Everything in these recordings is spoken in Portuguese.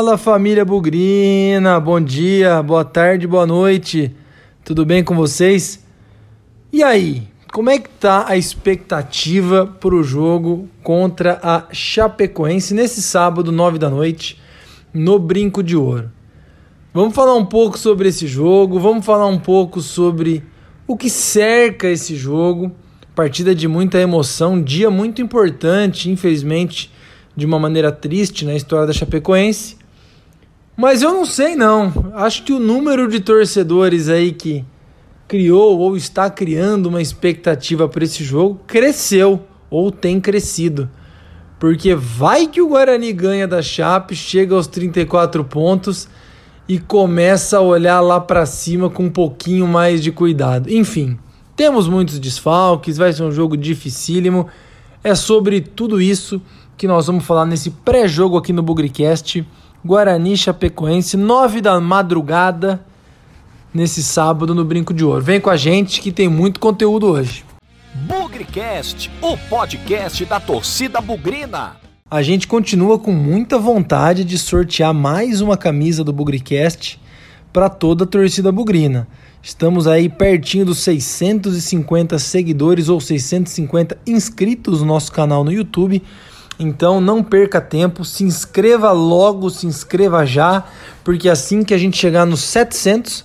Fala família Bugrina, bom dia, boa tarde, boa noite, tudo bem com vocês? E aí, como é que tá a expectativa para o jogo contra a Chapecoense nesse sábado, 9 da noite, no Brinco de Ouro? Vamos falar um pouco sobre esse jogo, vamos falar um pouco sobre o que cerca esse jogo. Partida de muita emoção, dia muito importante, infelizmente de uma maneira triste na história da Chapecoense. Mas eu não sei não. Acho que o número de torcedores aí que criou ou está criando uma expectativa para esse jogo cresceu ou tem crescido. Porque vai que o Guarani ganha da Chape, chega aos 34 pontos e começa a olhar lá para cima com um pouquinho mais de cuidado. Enfim, temos muitos desfalques, vai ser um jogo dificílimo. É sobre tudo isso que nós vamos falar nesse pré-jogo aqui no Bugricast. Guarani Chapecoense, 9 da madrugada, nesse sábado no Brinco de Ouro. Vem com a gente que tem muito conteúdo hoje. Bugricast, o podcast da torcida bugrina. A gente continua com muita vontade de sortear mais uma camisa do Bugricast para toda a torcida bugrina. Estamos aí pertinho dos 650 seguidores ou 650 inscritos no nosso canal no YouTube. Então não perca tempo, se inscreva logo, se inscreva já, porque assim que a gente chegar nos 700,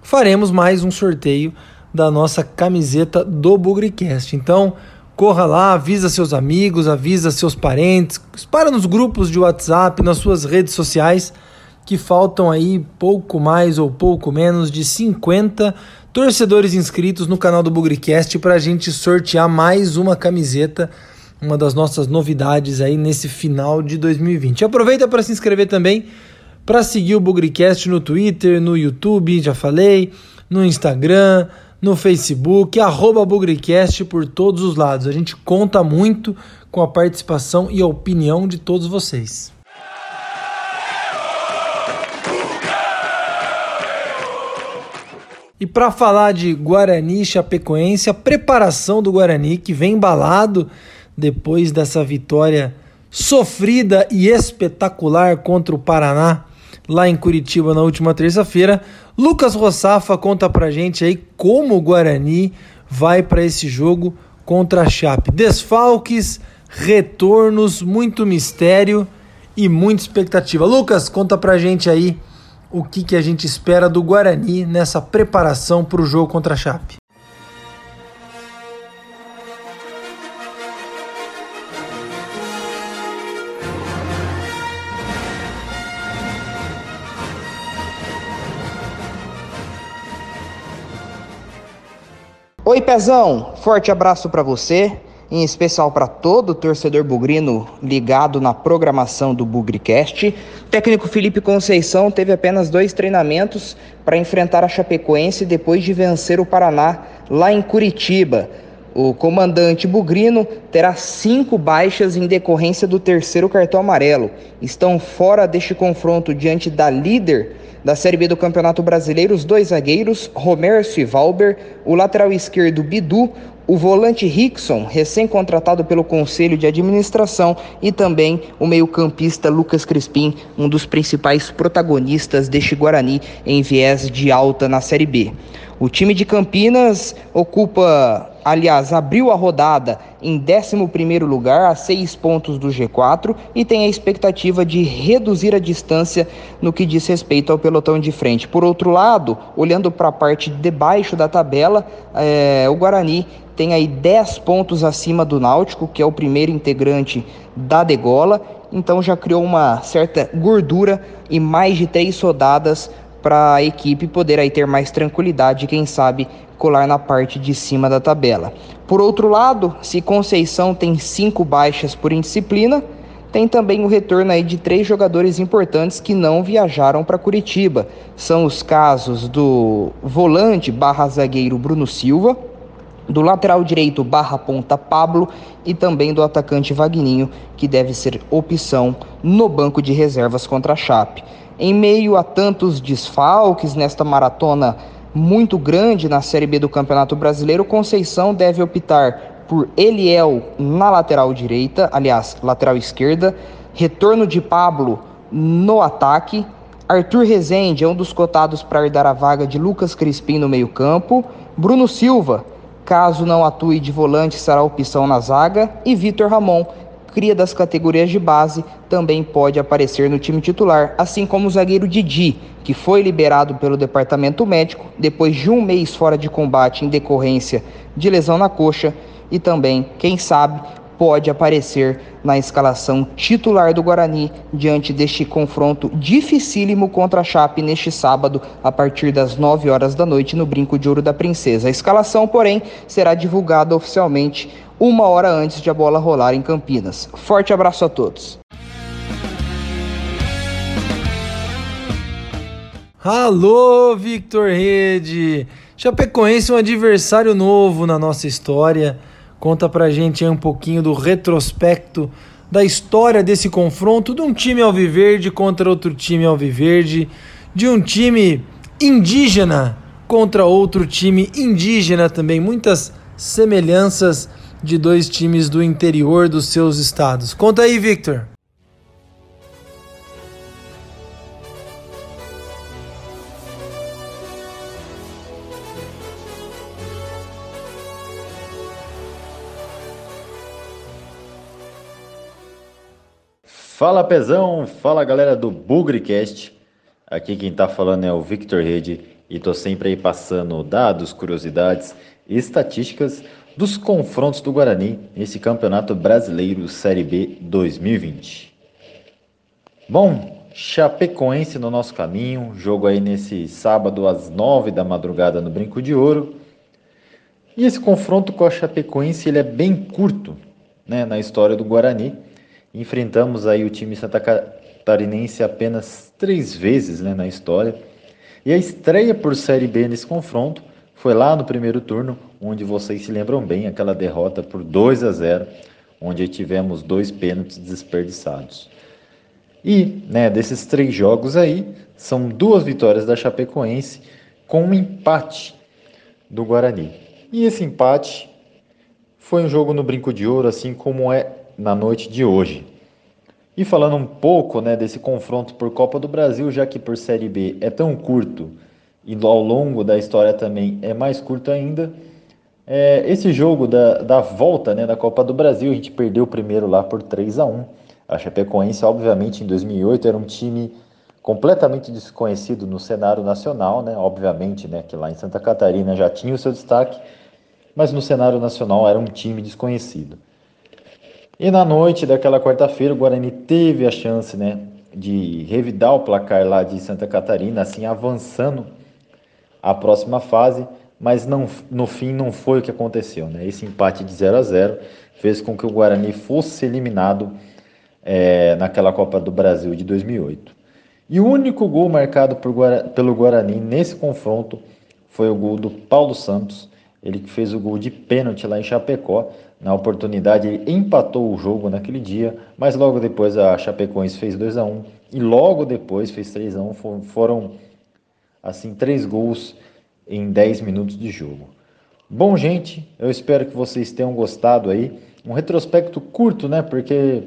faremos mais um sorteio da nossa camiseta do Bugricast. Então corra lá, avisa seus amigos, avisa seus parentes, espalha nos grupos de WhatsApp, nas suas redes sociais, que faltam aí pouco mais ou pouco menos de 50 torcedores inscritos no canal do Bugricast para a gente sortear mais uma camiseta uma das nossas novidades aí nesse final de 2020. Aproveita para se inscrever também, para seguir o Bugricast no Twitter, no YouTube, já falei, no Instagram, no Facebook, arroba Bugricast por todos os lados. A gente conta muito com a participação e a opinião de todos vocês. E para falar de Guarani Chapecoense, a preparação do Guarani que vem embalado depois dessa vitória sofrida e espetacular contra o Paraná lá em Curitiba na última terça-feira. Lucas Rossafa conta pra gente aí como o Guarani vai para esse jogo contra a Chape. Desfalques, retornos, muito mistério e muita expectativa. Lucas, conta pra gente aí o que, que a gente espera do Guarani nessa preparação para o jogo contra a Chape. Oi, Pezão! Forte abraço para você, em especial para todo torcedor bugrino ligado na programação do Bugricast. O técnico Felipe Conceição teve apenas dois treinamentos para enfrentar a Chapecoense depois de vencer o Paraná lá em Curitiba. O comandante Bugrino terá cinco baixas em decorrência do terceiro cartão amarelo. Estão fora deste confronto diante da líder da Série B do Campeonato Brasileiro, os dois zagueiros, Romércio e Valber, o lateral esquerdo Bidu, o volante Rickson, recém-contratado pelo Conselho de Administração, e também o meio-campista Lucas Crispim, um dos principais protagonistas deste Guarani em viés de alta na Série B. O time de Campinas ocupa aliás, abriu a rodada em 11 lugar, a seis pontos do G4, e tem a expectativa de reduzir a distância no que diz respeito ao pelotão de frente. Por outro lado, olhando para a parte de baixo da tabela, é, o Guarani tem aí 10 pontos acima do Náutico, que é o primeiro integrante da degola, então já criou uma certa gordura e mais de três rodadas para a equipe poder aí ter mais tranquilidade e quem sabe colar na parte de cima da tabela. Por outro lado, se Conceição tem cinco baixas por indisciplina, tem também o retorno aí de três jogadores importantes que não viajaram para Curitiba. São os casos do volante barra zagueiro Bruno Silva, do lateral direito barra ponta Pablo e também do atacante Vagninho, que deve ser opção no banco de reservas contra a Chape. Em meio a tantos desfalques nesta maratona muito grande na Série B do Campeonato Brasileiro, Conceição deve optar por Eliel na lateral direita, aliás, lateral esquerda, retorno de Pablo no ataque. Arthur Rezende é um dos cotados para herdar a vaga de Lucas Crispim no meio-campo. Bruno Silva, caso não atue de volante, será opção na zaga. E Vitor Ramon, cria das categorias de base, também pode aparecer no time titular, assim como o zagueiro Didi, que foi liberado pelo departamento médico depois de um mês fora de combate em decorrência de lesão na coxa, e também, quem sabe, pode aparecer na escalação titular do Guarani diante deste confronto dificílimo contra a Chape neste sábado a partir das 9 horas da noite no Brinco de Ouro da Princesa. A escalação, porém, será divulgada oficialmente uma hora antes de a bola rolar em Campinas. Forte abraço a todos. Alô, Victor Rede! Chapecoense é um adversário novo na nossa história. Conta pra gente aí um pouquinho do retrospecto da história desse confronto de um time alviverde contra outro time alviverde, de um time indígena contra outro time indígena também, muitas semelhanças de dois times do interior dos seus estados. Conta aí, Victor. Fala Pezão, fala galera do Bugrecast. Aqui quem tá falando é o Victor Rede e tô sempre aí passando dados, curiosidades e estatísticas dos confrontos do Guarani nesse Campeonato Brasileiro Série B 2020. Bom, Chapecoense no nosso caminho, jogo aí nesse sábado às 9 da madrugada no Brinco de Ouro. E esse confronto com a Chapecoense ele é bem curto né, na história do Guarani. Enfrentamos aí o time santa catarinense apenas três vezes né, na história. E a estreia por Série B nesse confronto foi lá no primeiro turno, onde vocês se lembram bem, aquela derrota por 2 a 0, onde tivemos dois pênaltis desperdiçados. E, né, desses três jogos aí, são duas vitórias da Chapecoense com um empate do Guarani. E esse empate foi um jogo no brinco de ouro, assim como é na noite de hoje. E falando um pouco né, desse confronto por Copa do Brasil, já que por Série B é tão curto e ao longo da história também é mais curto ainda. É, esse jogo da, da volta né, da Copa do Brasil, a gente perdeu o primeiro lá por 3 a 1 A Chapecoense, obviamente, em 2008 era um time completamente desconhecido no cenário nacional, né? Obviamente, né, que lá em Santa Catarina já tinha o seu destaque, mas no cenário nacional era um time desconhecido. E na noite daquela quarta-feira, o Guarani teve a chance, né, de revidar o placar lá de Santa Catarina, assim avançando a próxima fase, mas não, no fim não foi o que aconteceu. Né? Esse empate de 0 a 0 fez com que o Guarani fosse eliminado é, naquela Copa do Brasil de 2008. E o único gol marcado pelo Guarani nesse confronto foi o gol do Paulo Santos, ele que fez o gol de pênalti lá em Chapecó. Na oportunidade, ele empatou o jogo naquele dia, mas logo depois a Chapecoense fez 2 a 1 e logo depois fez 3 a 1 Foram assim, três gols em 10 minutos de jogo. Bom, gente, eu espero que vocês tenham gostado aí. Um retrospecto curto, né? Porque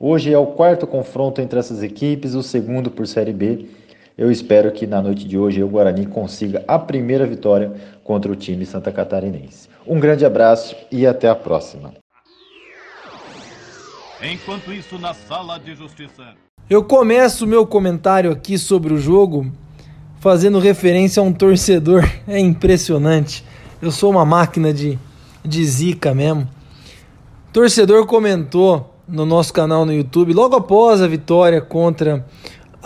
hoje é o quarto confronto entre essas equipes, o segundo por Série B. Eu espero que na noite de hoje o Guarani consiga a primeira vitória contra o time santa catarinense. Um grande abraço e até a próxima. Enquanto isso, na sala de justiça. Eu começo o meu comentário aqui sobre o jogo fazendo referência a um torcedor. É impressionante. Eu sou uma máquina de, de zica mesmo. torcedor comentou no nosso canal no YouTube, logo após a vitória contra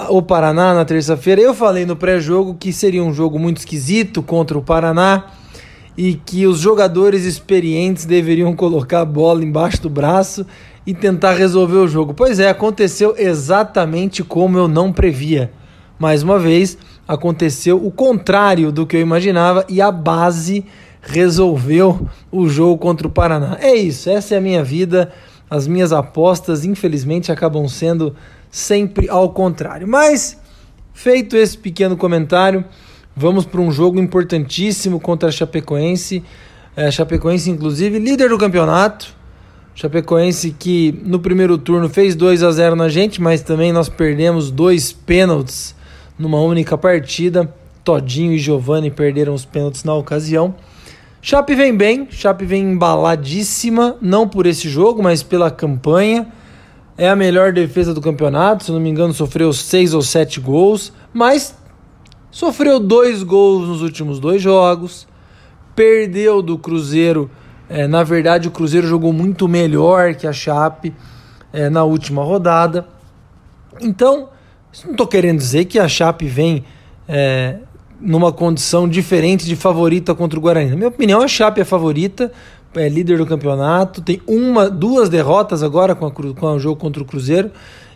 o Paraná na terça-feira. Eu falei no pré-jogo que seria um jogo muito esquisito contra o Paraná e que os jogadores experientes deveriam colocar a bola embaixo do braço e tentar resolver o jogo. Pois é, aconteceu exatamente como eu não previa. Mais uma vez, aconteceu o contrário do que eu imaginava e a base resolveu o jogo contra o Paraná. É isso, essa é a minha vida. As minhas apostas, infelizmente, acabam sendo sempre ao contrário. Mas, feito esse pequeno comentário, vamos para um jogo importantíssimo contra a Chapecoense. É, Chapecoense, inclusive, líder do campeonato. Chapecoense que no primeiro turno fez 2 a 0 na gente, mas também nós perdemos dois pênaltis numa única partida. Todinho e Giovani perderam os pênaltis na ocasião. Chape vem bem, Chape vem embaladíssima, não por esse jogo, mas pela campanha. É a melhor defesa do campeonato, se não me engano, sofreu seis ou sete gols, mas sofreu dois gols nos últimos dois jogos, perdeu do Cruzeiro. É, na verdade, o Cruzeiro jogou muito melhor que a Chape é, na última rodada. Então, não estou querendo dizer que a Chape vem é, numa condição diferente de favorita contra o Guarani. Na minha opinião, a Chape é favorita, é líder do campeonato, tem uma, duas derrotas agora com, a, com o jogo contra o Cruzeiro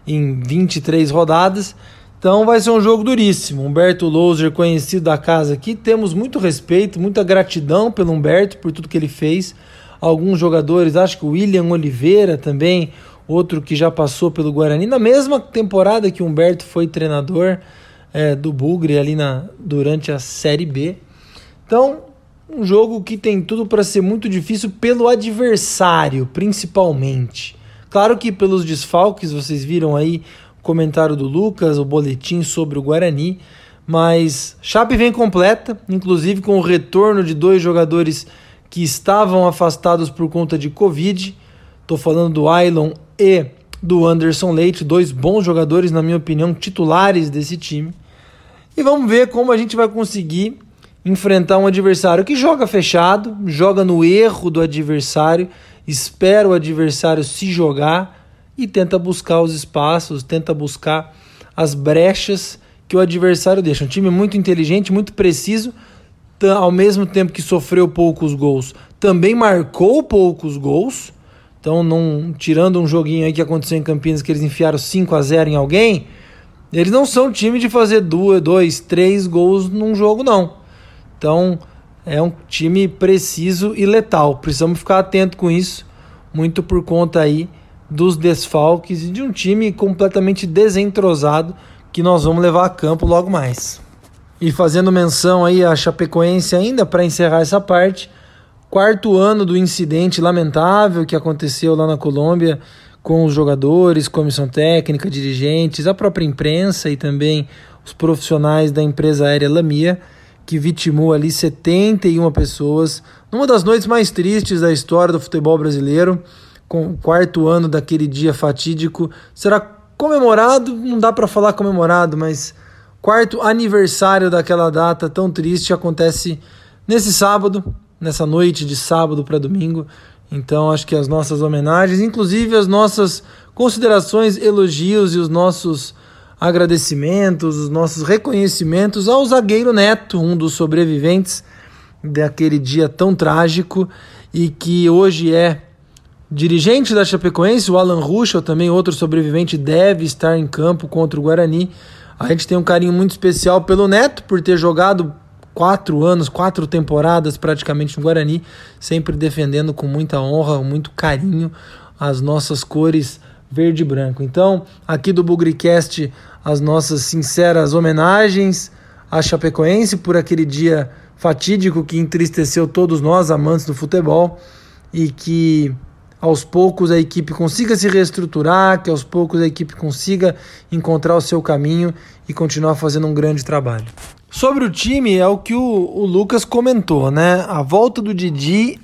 em 23 rodadas. Então vai ser um jogo duríssimo. Humberto Louser, conhecido da casa aqui, temos muito respeito, muita gratidão pelo Humberto, por tudo que ele fez. Alguns jogadores, acho que o William Oliveira também, outro que já passou pelo Guarani, na mesma temporada que o Humberto foi treinador é, do Bugre ali na, durante a Série B. Então, um jogo que tem tudo para ser muito difícil pelo adversário, principalmente. Claro que pelos desfalques, vocês viram aí o comentário do Lucas, o boletim sobre o Guarani, mas Chape vem completa, inclusive com o retorno de dois jogadores que estavam afastados por conta de Covid. Estou falando do Ailon e do Anderson Leite, dois bons jogadores, na minha opinião, titulares desse time. E vamos ver como a gente vai conseguir enfrentar um adversário que joga fechado, joga no erro do adversário, espera o adversário se jogar e tenta buscar os espaços, tenta buscar as brechas que o adversário deixa. Um time muito inteligente, muito preciso, ao mesmo tempo que sofreu poucos gols, também marcou poucos gols então, não, tirando um joguinho aí que aconteceu em Campinas que eles enfiaram 5 a 0 em alguém, eles não são time de fazer duas, dois, três gols num jogo, não. Então, é um time preciso e letal. Precisamos ficar atento com isso, muito por conta aí dos desfalques e de um time completamente desentrosado que nós vamos levar a campo logo mais. E fazendo menção aí a Chapecoense ainda para encerrar essa parte, quarto ano do incidente lamentável que aconteceu lá na Colômbia com os jogadores, comissão técnica, dirigentes, a própria imprensa e também os profissionais da empresa aérea Lamia, que vitimou ali 71 pessoas, numa das noites mais tristes da história do futebol brasileiro, com o quarto ano daquele dia fatídico, será comemorado, não dá para falar comemorado, mas quarto aniversário daquela data tão triste acontece nesse sábado, nessa noite de sábado para domingo. Então acho que as nossas homenagens, inclusive as nossas considerações, elogios e os nossos agradecimentos, os nossos reconhecimentos ao zagueiro Neto, um dos sobreviventes daquele dia tão trágico e que hoje é dirigente da Chapecoense, o Alan Ruschel, também outro sobrevivente, deve estar em campo contra o Guarani. A gente tem um carinho muito especial pelo Neto por ter jogado quatro anos, quatro temporadas praticamente no Guarani, sempre defendendo com muita honra, muito carinho as nossas cores verde e branco. Então, aqui do Bugricast, as nossas sinceras homenagens à Chapecoense por aquele dia fatídico que entristeceu todos nós, amantes do futebol, e que aos poucos a equipe consiga se reestruturar, que aos poucos a equipe consiga encontrar o seu caminho e continuar fazendo um grande trabalho. Sobre o time, é o que o, o Lucas comentou, né? A volta do Didi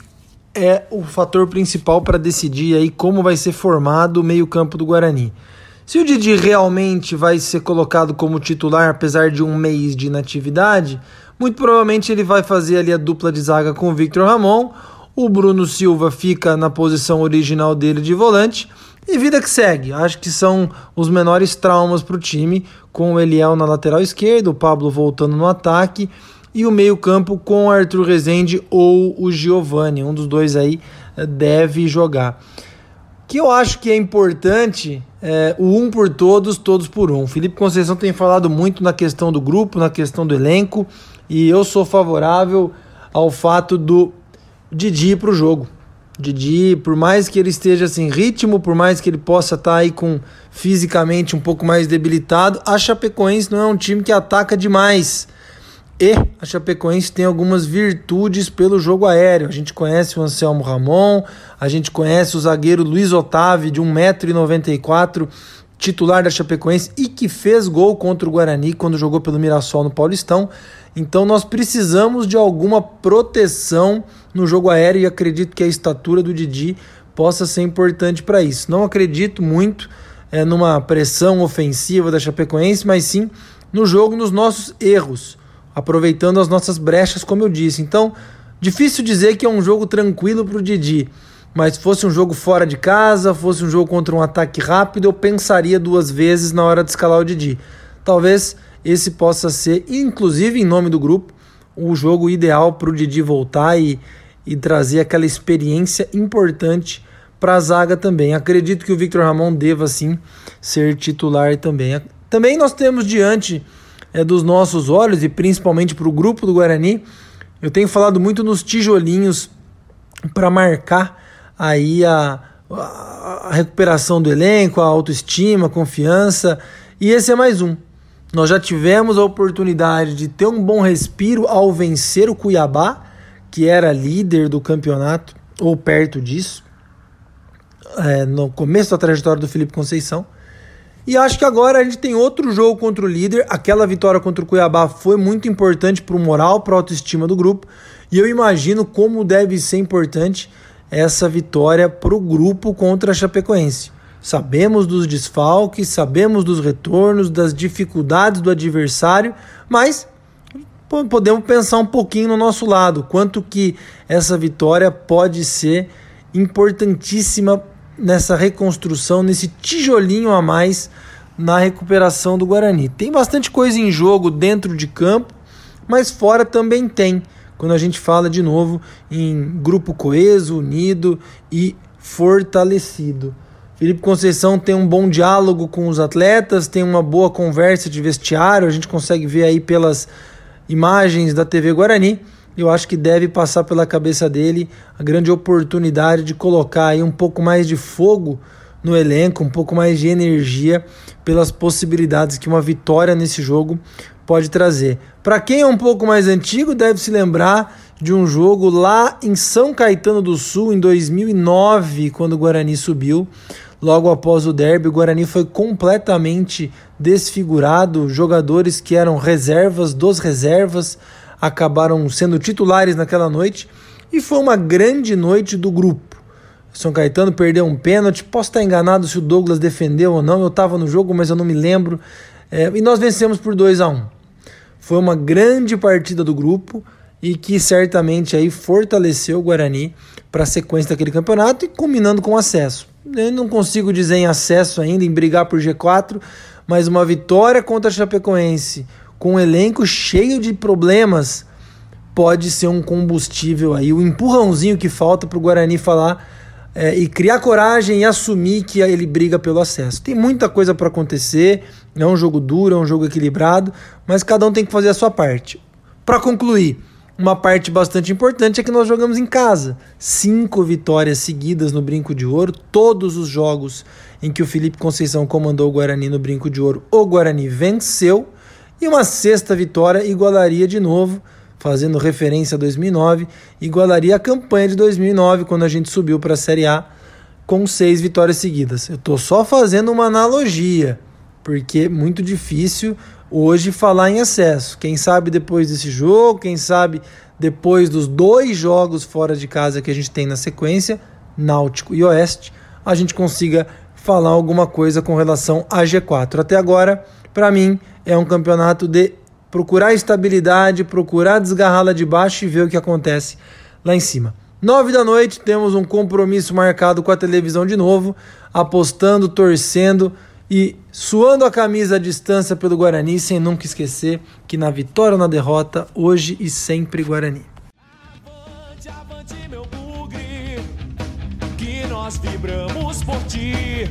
é o fator principal para decidir aí como vai ser formado o meio-campo do Guarani. Se o Didi realmente vai ser colocado como titular, apesar de um mês de inatividade, muito provavelmente ele vai fazer ali a dupla de zaga com o Victor Ramon. O Bruno Silva fica na posição original dele de volante e vida que segue. Acho que são os menores traumas para o time, com o Eliel na lateral esquerda, o Pablo voltando no ataque e o meio-campo com Arthur Rezende ou o Giovani. Um dos dois aí eh, deve jogar. Que eu acho que é importante é o um por todos, todos por um. Felipe Conceição tem falado muito na questão do grupo, na questão do elenco, e eu sou favorável ao fato do Didi para o jogo. Didi, por mais que ele esteja sem ritmo, por mais que ele possa estar tá aí com fisicamente um pouco mais debilitado, a Chapecoense não é um time que ataca demais. E a Chapecoense tem algumas virtudes pelo jogo aéreo. A gente conhece o Anselmo Ramon, a gente conhece o zagueiro Luiz Otávio, de 1,94m, titular da Chapecoense e que fez gol contra o Guarani quando jogou pelo Mirassol no Paulistão. Então nós precisamos de alguma proteção no jogo aéreo e acredito que a estatura do Didi possa ser importante para isso. Não acredito muito é, numa pressão ofensiva da Chapecoense, mas sim no jogo, nos nossos erros, aproveitando as nossas brechas, como eu disse. Então, difícil dizer que é um jogo tranquilo para o Didi, mas se fosse um jogo fora de casa, fosse um jogo contra um ataque rápido, eu pensaria duas vezes na hora de escalar o Didi. Talvez esse possa ser, inclusive em nome do grupo, o jogo ideal para o Didi voltar e, e trazer aquela experiência importante para a zaga também. Acredito que o Victor Ramon deva sim ser titular também. Também nós temos diante é, dos nossos olhos e principalmente para o grupo do Guarani, eu tenho falado muito nos tijolinhos para marcar aí a, a recuperação do elenco, a autoestima, a confiança, e esse é mais um. Nós já tivemos a oportunidade de ter um bom respiro ao vencer o Cuiabá, que era líder do campeonato, ou perto disso, é, no começo da trajetória do Felipe Conceição. E acho que agora a gente tem outro jogo contra o líder. Aquela vitória contra o Cuiabá foi muito importante para o moral, para a autoestima do grupo. E eu imagino como deve ser importante essa vitória para o grupo contra a Chapecoense. Sabemos dos desfalques, sabemos dos retornos, das dificuldades do adversário, mas podemos pensar um pouquinho no nosso lado, quanto que essa vitória pode ser importantíssima nessa reconstrução, nesse tijolinho a mais na recuperação do Guarani. Tem bastante coisa em jogo dentro de campo, mas fora também tem quando a gente fala de novo em grupo coeso, unido e fortalecido. Felipe Conceição tem um bom diálogo com os atletas, tem uma boa conversa de vestiário, a gente consegue ver aí pelas imagens da TV Guarani. Eu acho que deve passar pela cabeça dele a grande oportunidade de colocar aí um pouco mais de fogo no elenco, um pouco mais de energia pelas possibilidades que uma vitória nesse jogo pode trazer. Para quem é um pouco mais antigo, deve se lembrar de um jogo lá em São Caetano do Sul em 2009, quando o Guarani subiu. Logo após o derby, o Guarani foi completamente desfigurado. Jogadores que eram reservas dos reservas acabaram sendo titulares naquela noite e foi uma grande noite do grupo. São Caetano perdeu um pênalti. Posso estar enganado se o Douglas defendeu ou não. Eu estava no jogo, mas eu não me lembro. É, e nós vencemos por 2 a 1 um. Foi uma grande partida do grupo e que certamente aí fortaleceu o Guarani para a sequência daquele campeonato e combinando com acesso. Eu não consigo dizer em acesso ainda, em brigar por G4, mas uma vitória contra a Chapecoense com um elenco cheio de problemas pode ser um combustível aí, o empurrãozinho que falta para o Guarani falar é, e criar coragem e assumir que ele briga pelo acesso. Tem muita coisa para acontecer, é um jogo duro, é um jogo equilibrado, mas cada um tem que fazer a sua parte. Para concluir, uma parte bastante importante é que nós jogamos em casa. Cinco vitórias seguidas no Brinco de Ouro. Todos os jogos em que o Felipe Conceição comandou o Guarani no Brinco de Ouro, o Guarani venceu. E uma sexta vitória igualaria de novo, fazendo referência a 2009, igualaria a campanha de 2009, quando a gente subiu para a Série A com seis vitórias seguidas. Eu estou só fazendo uma analogia porque é muito difícil hoje falar em acesso. Quem sabe depois desse jogo, quem sabe depois dos dois jogos fora de casa que a gente tem na sequência, Náutico e Oeste, a gente consiga falar alguma coisa com relação a G4. Até agora, para mim, é um campeonato de procurar estabilidade, procurar desgarrá-la de baixo e ver o que acontece lá em cima. Nove da noite, temos um compromisso marcado com a televisão de novo, apostando, torcendo e suando a camisa à distância pelo Guarani, sem nunca esquecer que na vitória ou na derrota, hoje e sempre Guarani. Avante, avante, meu bugre, que nós vibramos por ti,